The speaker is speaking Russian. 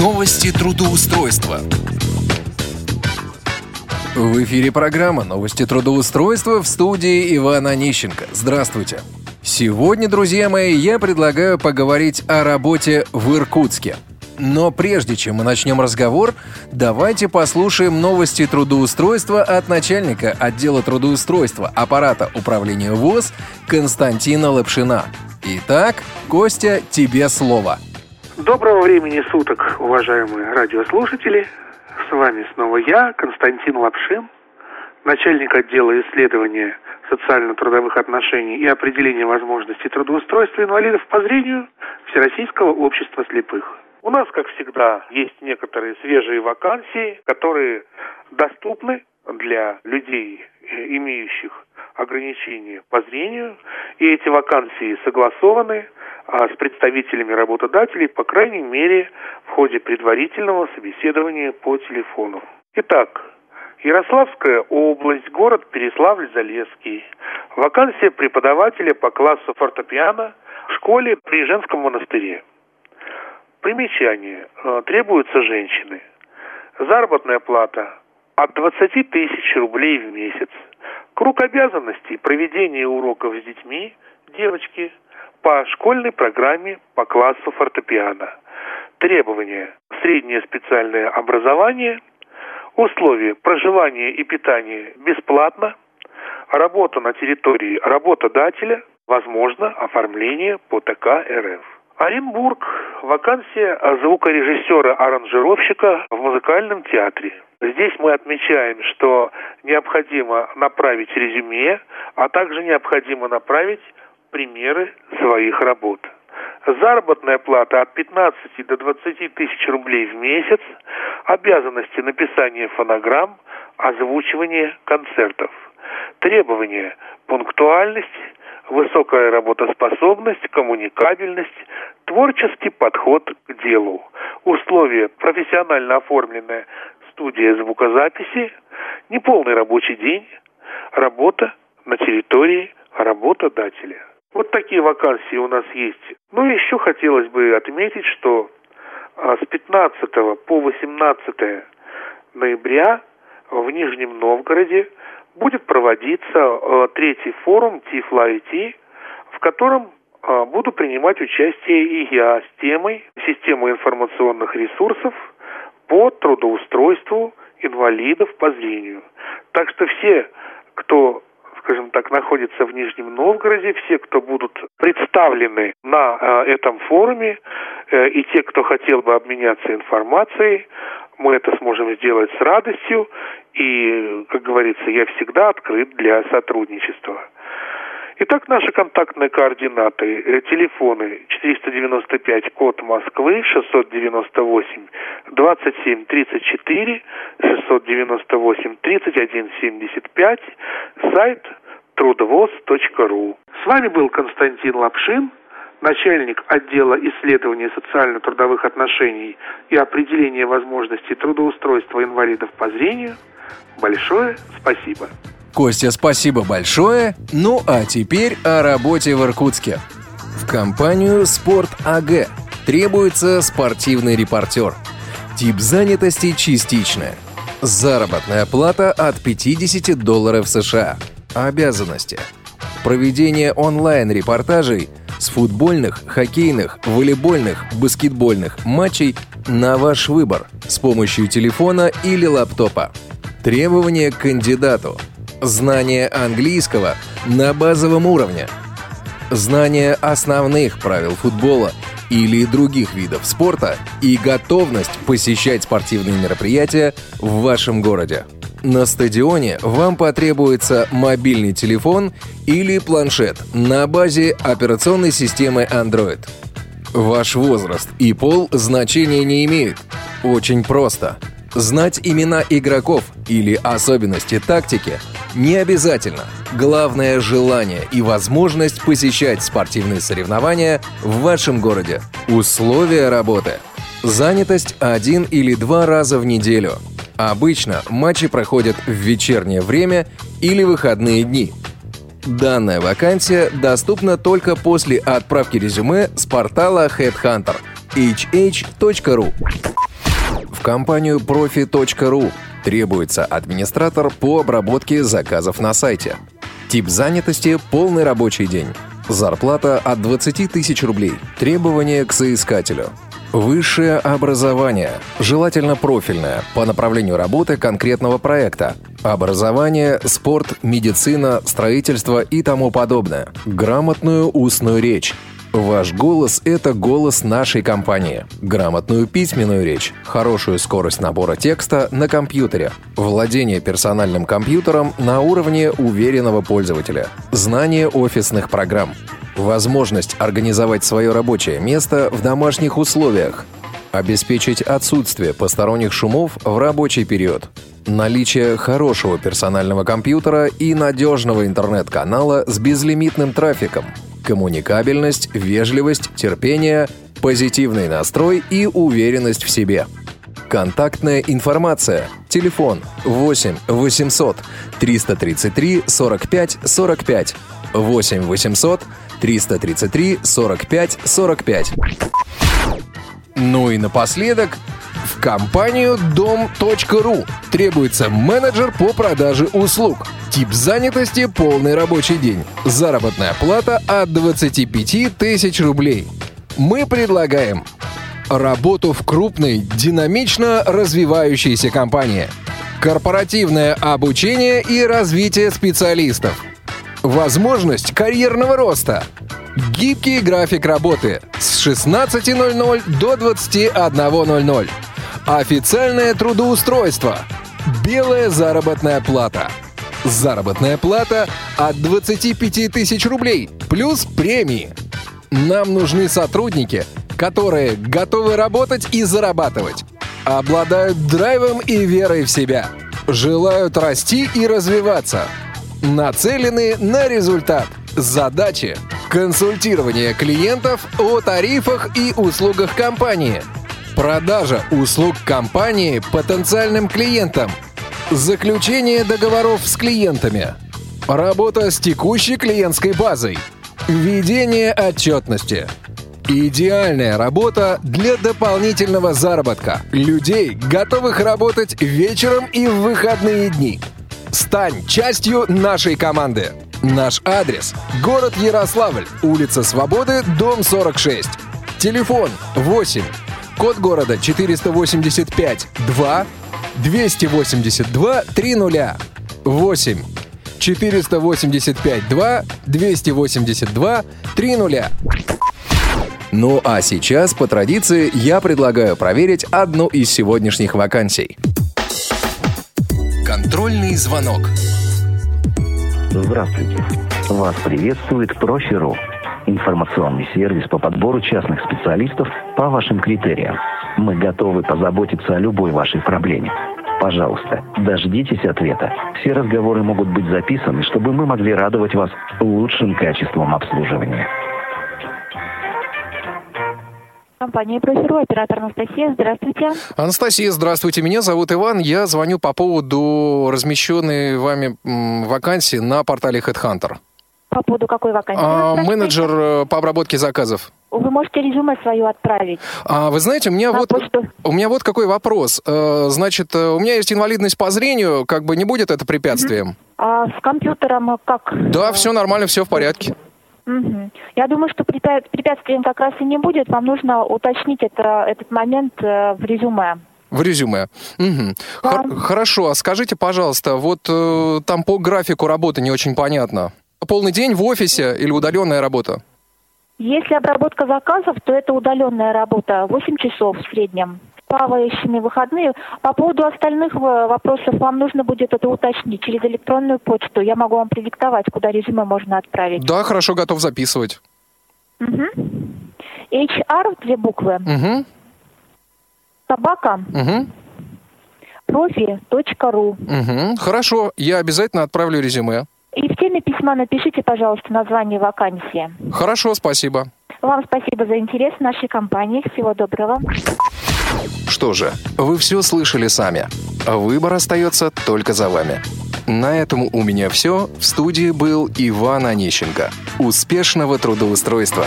Новости трудоустройства. В эфире программа «Новости трудоустройства» в студии Ивана Онищенко. Здравствуйте. Сегодня, друзья мои, я предлагаю поговорить о работе в Иркутске. Но прежде чем мы начнем разговор, давайте послушаем новости трудоустройства от начальника отдела трудоустройства аппарата управления ВОЗ Константина Лапшина. Итак, Костя, тебе слово. Доброго времени суток, уважаемые радиослушатели. С вами снова я, Константин Лапшин, начальник отдела исследования социально-трудовых отношений и определения возможностей трудоустройства инвалидов по зрению Всероссийского общества слепых. У нас, как всегда, есть некоторые свежие вакансии, которые доступны для людей, имеющих ограничения по зрению, и эти вакансии согласованы с представителями работодателей, по крайней мере, в ходе предварительного собеседования по телефону. Итак, Ярославская область, город Переславль-Залесский. Вакансия преподавателя по классу фортепиано в школе при женском монастыре. Примечание. Э, требуются женщины. Заработная плата от 20 тысяч рублей в месяц. Круг обязанностей – проведение уроков с детьми, девочки – по школьной программе по классу фортепиано. Требования. Среднее специальное образование. Условия проживания и питания бесплатно. Работа на территории работодателя. Возможно оформление по ТК РФ. Оренбург. Вакансия звукорежиссера-аранжировщика в музыкальном театре. Здесь мы отмечаем, что необходимо направить резюме, а также необходимо направить примеры своих работ. Заработная плата от 15 до 20 тысяч рублей в месяц, обязанности написания фонограмм, озвучивания концертов. Требования – пунктуальность, высокая работоспособность, коммуникабельность, творческий подход к делу. Условия – профессионально оформленная студия звукозаписи, неполный рабочий день, работа на территории работодателя. Вот такие вакансии у нас есть. Ну и еще хотелось бы отметить, что а, с 15 по 18 ноября в Нижнем Новгороде будет проводиться а, третий форум Тифла в котором а, буду принимать участие и я с темой системы информационных ресурсов по трудоустройству инвалидов по зрению. Так что все, кто скажем так, находится в Нижнем Новгороде. Все, кто будут представлены на э, этом форуме, э, и те, кто хотел бы обменяться информацией, мы это сможем сделать с радостью. И, как говорится, я всегда открыт для сотрудничества. Итак, наши контактные координаты. Э, телефоны 495, код Москвы, 698 27 34, 698 31 75, сайт трудовоз.ру. С вами был Константин Лапшин, начальник отдела исследования социально-трудовых отношений и определения возможностей трудоустройства инвалидов по зрению. Большое спасибо. Костя, спасибо большое. Ну а теперь о работе в Иркутске. В компанию «Спорт АГ» требуется спортивный репортер. Тип занятости частичная. Заработная плата от 50 долларов США. Обязанности. Проведение онлайн-репортажей с футбольных, хоккейных, волейбольных, баскетбольных матчей на ваш выбор с помощью телефона или лаптопа. Требования к кандидату – Знание английского на базовом уровне. Знание основных правил футбола или других видов спорта и готовность посещать спортивные мероприятия в вашем городе. На стадионе вам потребуется мобильный телефон или планшет на базе операционной системы Android. Ваш возраст и пол значения не имеют. Очень просто. Знать имена игроков или особенности тактики не обязательно. Главное – желание и возможность посещать спортивные соревнования в вашем городе. Условия работы. Занятость один или два раза в неделю. Обычно матчи проходят в вечернее время или выходные дни. Данная вакансия доступна только после отправки резюме с портала Headhunter – hh.ru. В компанию profi.ru требуется администратор по обработке заказов на сайте. Тип занятости – полный рабочий день. Зарплата от 20 тысяч рублей. Требования к соискателю. Высшее образование, желательно профильное, по направлению работы конкретного проекта. Образование, спорт, медицина, строительство и тому подобное. Грамотную устную речь. Ваш голос – это голос нашей компании. Грамотную письменную речь, хорошую скорость набора текста на компьютере, владение персональным компьютером на уровне уверенного пользователя, знание офисных программ, возможность организовать свое рабочее место в домашних условиях, обеспечить отсутствие посторонних шумов в рабочий период, наличие хорошего персонального компьютера и надежного интернет-канала с безлимитным трафиком – коммуникабельность, вежливость, терпение, позитивный настрой и уверенность в себе. Контактная информация. Телефон 8 800 333 45 45. 8 800 333 45 45. Ну и напоследок в компанию дом.ру требуется менеджер по продаже услуг. Тип занятости – полный рабочий день. Заработная плата от 25 тысяч рублей. Мы предлагаем работу в крупной, динамично развивающейся компании, корпоративное обучение и развитие специалистов, возможность карьерного роста, гибкий график работы с 16.00 до 21.00, Официальное трудоустройство. Белая заработная плата. Заработная плата от 25 тысяч рублей плюс премии. Нам нужны сотрудники, которые готовы работать и зарабатывать, обладают драйвом и верой в себя, желают расти и развиваться, нацелены на результат. Задачи – консультирование клиентов о тарифах и услугах компании – Продажа услуг компании потенциальным клиентам. Заключение договоров с клиентами. Работа с текущей клиентской базой. Ведение отчетности. Идеальная работа для дополнительного заработка. Людей, готовых работать вечером и в выходные дни. Стань частью нашей команды. Наш адрес – город Ярославль, улица Свободы, дом 46. Телефон 8 Код города 485 2 282 30 8 485 2 282 30. Ну а сейчас, по традиции, я предлагаю проверить одну из сегодняшних вакансий. Контрольный звонок. Здравствуйте. Вас приветствует Профи.ру информационный сервис по подбору частных специалистов по вашим критериям. Мы готовы позаботиться о любой вашей проблеме. Пожалуйста, дождитесь ответа. Все разговоры могут быть записаны, чтобы мы могли радовать вас лучшим качеством обслуживания. Компания «Профиру», оператор Анастасия. Здравствуйте. Анастасия, здравствуйте. Меня зовут Иван. Я звоню по поводу размещенной вами вакансии на портале HeadHunter. По поводу какой вакансии? А, менеджер э, по обработке заказов. Вы можете резюме свое отправить. А, вы знаете, у меня вот почту. у меня вот какой вопрос. Э, значит, э, у меня есть инвалидность по зрению, как бы не будет это препятствием? А с компьютером как? Да, все нормально, все в порядке. Угу. Я думаю, что препятствием как раз и не будет. Вам нужно уточнить это, этот момент в резюме. В резюме. Угу. Да. Хор- хорошо, а скажите, пожалуйста, вот э, там по графику работы не очень понятно полный день в офисе или удаленная работа? Если обработка заказов, то это удаленная работа, 8 часов в среднем. Плавающими выходные. По поводу остальных вопросов вам нужно будет это уточнить через электронную почту. Я могу вам предиктовать, куда резюме можно отправить. Да, хорошо, готов записывать. Угу. HR, две буквы. Угу. Собака. Угу. Профи.ру. Угу. Хорошо, я обязательно отправлю резюме. И в теме письма напишите, пожалуйста, название вакансии. Хорошо, спасибо. Вам спасибо за интерес в нашей компании. Всего доброго. Что же, вы все слышали сами. Выбор остается только за вами. На этом у меня все. В студии был Иван Онищенко. Успешного трудоустройства!